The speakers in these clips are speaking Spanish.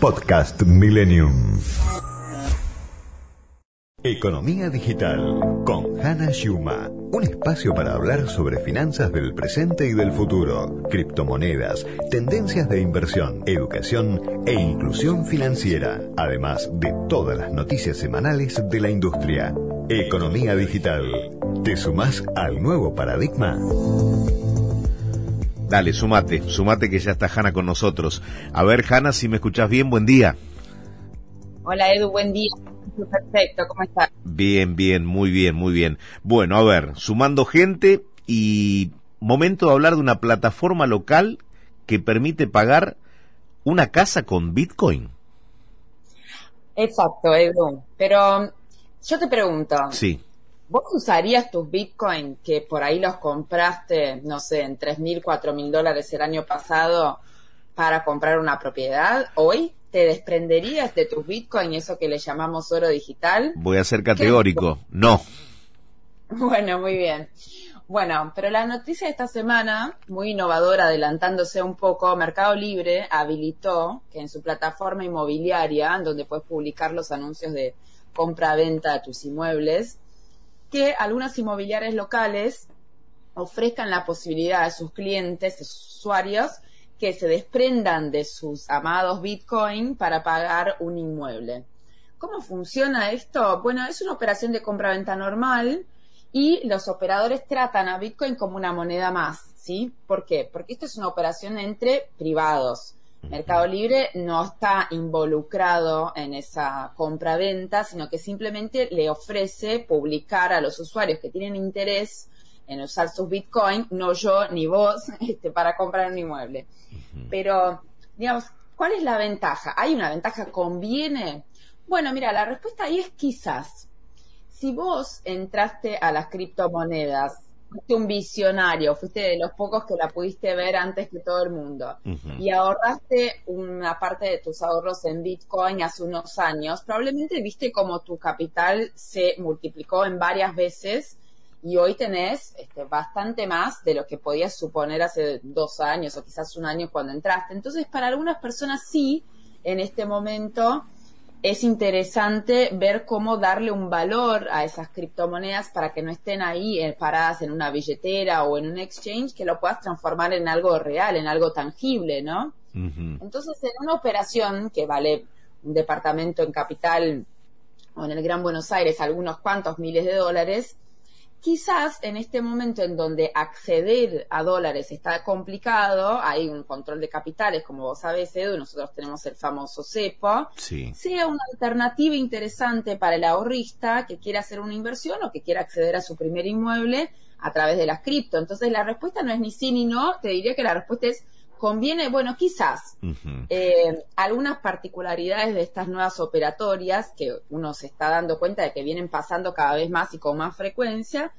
Podcast Millennium. Economía Digital con Hannah Schuma. Un espacio para hablar sobre finanzas del presente y del futuro, criptomonedas, tendencias de inversión, educación e inclusión financiera, además de todas las noticias semanales de la industria. Economía Digital. ¿Te sumás al nuevo paradigma? Dale, sumate, sumate que ya está Hanna con nosotros. A ver, Hanna, si me escuchás bien, buen día. Hola Edu, buen día. Perfecto, ¿cómo estás? Bien, bien, muy bien, muy bien. Bueno, a ver, sumando gente y momento de hablar de una plataforma local que permite pagar una casa con Bitcoin. Exacto, Edu. Pero yo te pregunto. Sí. ¿Vos usarías tus Bitcoin que por ahí los compraste, no sé, en tres mil, cuatro mil dólares el año pasado para comprar una propiedad hoy? ¿Te desprenderías de tus Bitcoin, eso que le llamamos oro digital? Voy a ser categórico. No. Bueno, muy bien. Bueno, pero la noticia de esta semana, muy innovadora, adelantándose un poco, Mercado Libre habilitó que en su plataforma inmobiliaria, donde puedes publicar los anuncios de compra-venta de tus inmuebles, que algunas inmobiliarias locales ofrezcan la posibilidad a sus clientes, a sus usuarios, que se desprendan de sus amados Bitcoin para pagar un inmueble. ¿Cómo funciona esto? Bueno, es una operación de compra-venta normal y los operadores tratan a Bitcoin como una moneda más, ¿sí? ¿Por qué? Porque esto es una operación entre privados. Mercado Libre no está involucrado en esa compra-venta, sino que simplemente le ofrece publicar a los usuarios que tienen interés en usar sus Bitcoin, no yo ni vos, este, para comprar un inmueble. Pero, digamos, ¿cuál es la ventaja? ¿Hay una ventaja? ¿Conviene? Bueno, mira, la respuesta ahí es quizás. Si vos entraste a las criptomonedas, fuiste un visionario, fuiste de los pocos que la pudiste ver antes que todo el mundo. Y ahorraste una parte de tus ahorros en Bitcoin hace unos años, probablemente viste como tu capital se multiplicó en varias veces y hoy tenés este, bastante más de lo que podías suponer hace dos años o quizás un año cuando entraste. Entonces, para algunas personas sí, en este momento es interesante ver cómo darle un valor a esas criptomonedas para que no estén ahí eh, paradas en una billetera o en un exchange, que lo puedas transformar en algo real, en algo tangible, ¿no? Entonces, en una operación que vale un departamento en capital o en el Gran Buenos Aires algunos cuantos miles de dólares, Quizás en este momento en donde acceder a dólares está complicado, hay un control de capitales, como vos sabés, Edu, nosotros tenemos el famoso CEPO, sea una alternativa interesante para el ahorrista que quiera hacer una inversión o que quiera acceder a su primer inmueble a través de las cripto. Entonces la respuesta no es ni sí ni no, te diría que la respuesta es conviene, bueno, quizás eh, algunas particularidades de estas nuevas operatorias que uno se está dando cuenta de que vienen pasando cada vez más y con más frecuencia,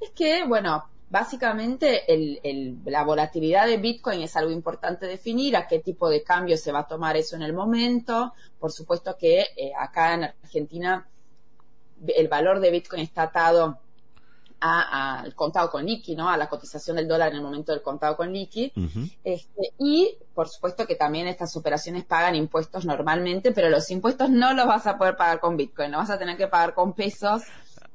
es que, bueno, básicamente el, la volatilidad de Bitcoin es algo importante definir, a qué tipo de cambio se va a tomar eso en el momento. Por supuesto que eh, acá en Argentina el valor de Bitcoin está atado al contado con liqui, ¿no? A la cotización del dólar en el momento del contado con liqui. este, y, por supuesto, que también estas operaciones pagan impuestos normalmente, pero los impuestos no los vas a poder pagar con Bitcoin, los vas a tener que pagar con pesos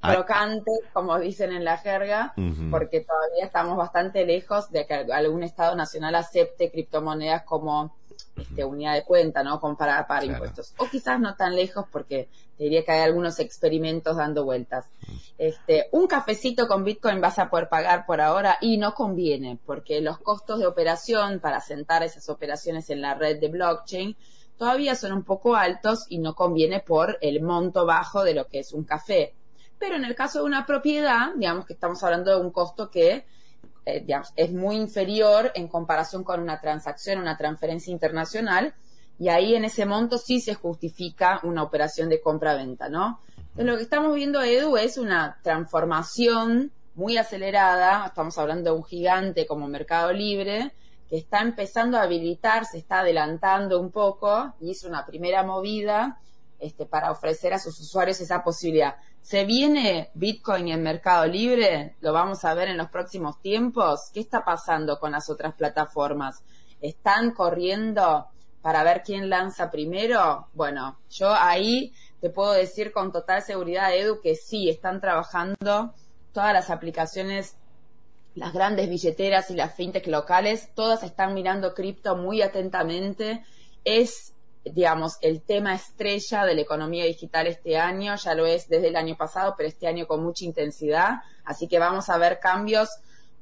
crocantes, como dicen en la jerga, porque todavía estamos bastante lejos de que algún Estado nacional acepte criptomonedas como este, unidad de cuenta, ¿no? Comparada para impuestos. O quizás no tan lejos porque te diría que hay algunos experimentos dando vueltas. Este, un cafecito con Bitcoin vas a poder pagar por ahora y no conviene porque los costos de operación para sentar esas operaciones en la red de blockchain todavía son un poco altos y no conviene por el monto bajo de lo que es un café. Pero en el caso de una propiedad, digamos que estamos hablando de un costo que eh, es muy inferior en comparación con una transacción, una transferencia internacional, y ahí en ese monto sí se justifica una operación de compra-venta, ¿no? Lo que estamos viendo, Edu, es una transformación muy acelerada, estamos hablando de un gigante como Mercado Libre, que está empezando a habilitar, se está adelantando un poco, y hizo una primera movida este, para ofrecer a sus usuarios esa posibilidad. ¿Se viene Bitcoin en Mercado Libre? ¿Lo vamos a ver en los próximos tiempos? ¿Qué está pasando con las otras plataformas? ¿Están corriendo para ver quién lanza primero, bueno, yo ahí te puedo decir con total seguridad, Edu, que sí, están trabajando todas las aplicaciones, las grandes billeteras y las fintech locales, todas están mirando cripto muy atentamente. Es, digamos, el tema estrella de la economía digital este año, ya lo es desde el año pasado, pero este año con mucha intensidad. Así que vamos a ver cambios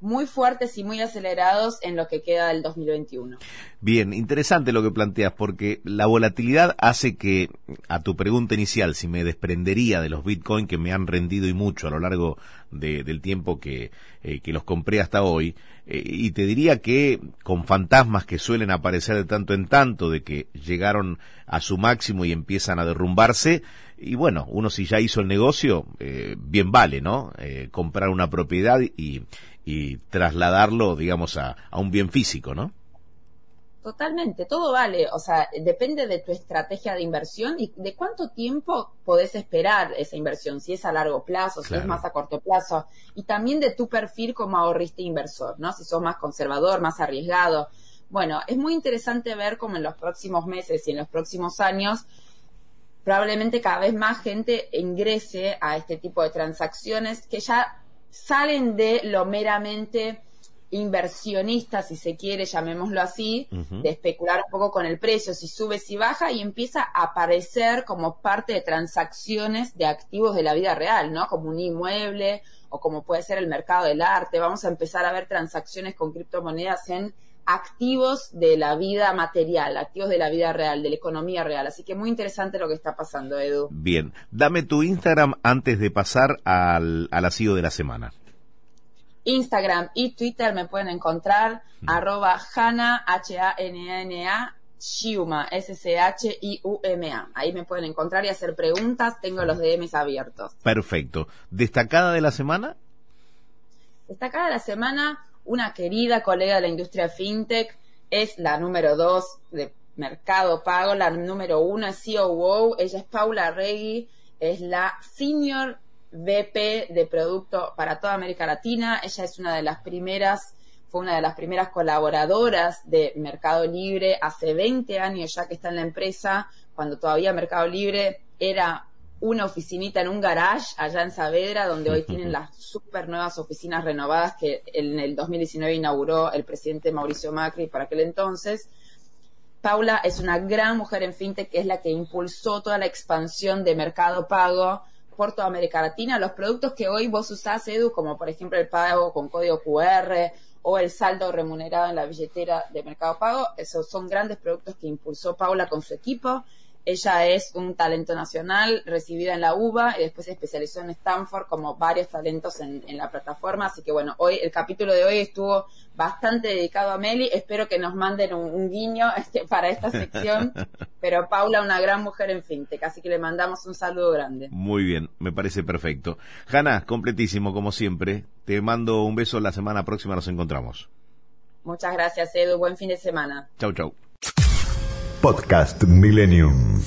muy fuertes y muy acelerados en lo que queda del 2021. Bien, interesante lo que planteas, porque la volatilidad hace que, a tu pregunta inicial, si me desprendería de los Bitcoin que me han rendido y mucho a lo largo del tiempo que, eh, los compré hasta hoy, eh, y te diría que con fantasmas que suelen aparecer de tanto en tanto, de que llegaron a su máximo y empiezan a derrumbarse, y bueno, uno si ya hizo el negocio, eh, bien vale, ¿no? comprar una propiedad y, y trasladarlo, digamos, a, a un bien físico, ¿no? Totalmente, todo vale, o sea, depende de tu estrategia de inversión y de cuánto tiempo podés esperar esa inversión, si es a largo plazo, si es más a corto plazo, y también de tu perfil como ahorrista inversor, ¿no? Si sos más conservador, más arriesgado. Bueno, es muy interesante ver cómo en los próximos meses y en los próximos años probablemente cada vez más gente ingrese a este tipo de transacciones que ya salen de lo meramente inversionista, si se quiere, llamémoslo así, de especular un poco con el precio, si sube, si baja, y empieza a aparecer como parte de transacciones de activos de la vida real, ¿no? Como un inmueble o como puede ser el mercado del arte. Vamos a empezar a ver transacciones con criptomonedas en activos de la vida material, activos de la vida real, de la economía real. Así que muy interesante lo que está pasando, Edu. Bien, dame tu Instagram antes de pasar al, al asilo de la semana. Instagram y Twitter me pueden encontrar mm. arroba Hana, H-A-N-A-N-A, Shiuma, S-C-H-I-U-M-A. Ahí me pueden encontrar y hacer preguntas. Tengo los DMs abiertos. Perfecto. ¿Destacada de la semana? Destacada de la semana, una querida colega de la industria fintech, es la número dos de Mercado Pago, la número uno es COO, ella es Paula Regui, es la senior VP de producto para toda América Latina, ella es una de las primeras, fue una de las primeras colaboradoras de Mercado Libre hace 20 años ya que está en la empresa, cuando todavía Mercado Libre era una oficinita en un garage allá en Saavedra, donde hoy tienen las super nuevas oficinas renovadas que en el 2019 inauguró el presidente Mauricio Macri para aquel entonces. Paula es una gran mujer en fintech que es la que impulsó toda la expansión de mercado pago por toda América Latina. Los productos que hoy vos usás, Edu, como por ejemplo el pago con código QR o el saldo remunerado en la billetera de mercado pago, esos son grandes productos que impulsó Paula con su equipo ella es un talento nacional, recibida en la UBA y después se especializó en Stanford como varios talentos en, la plataforma. Así que bueno, hoy el capítulo de hoy estuvo bastante dedicado a Meli. Espero que nos manden un, guiño este, para esta sección. Pero Paula, una gran mujer en fintech, así que le mandamos un saludo grande. Muy bien, me parece perfecto. Hanna, completísimo como siempre. Te mando un beso. La semana próxima nos encontramos. Muchas gracias, Edu. Buen fin de semana. Chau, chau. Podcast Millennium.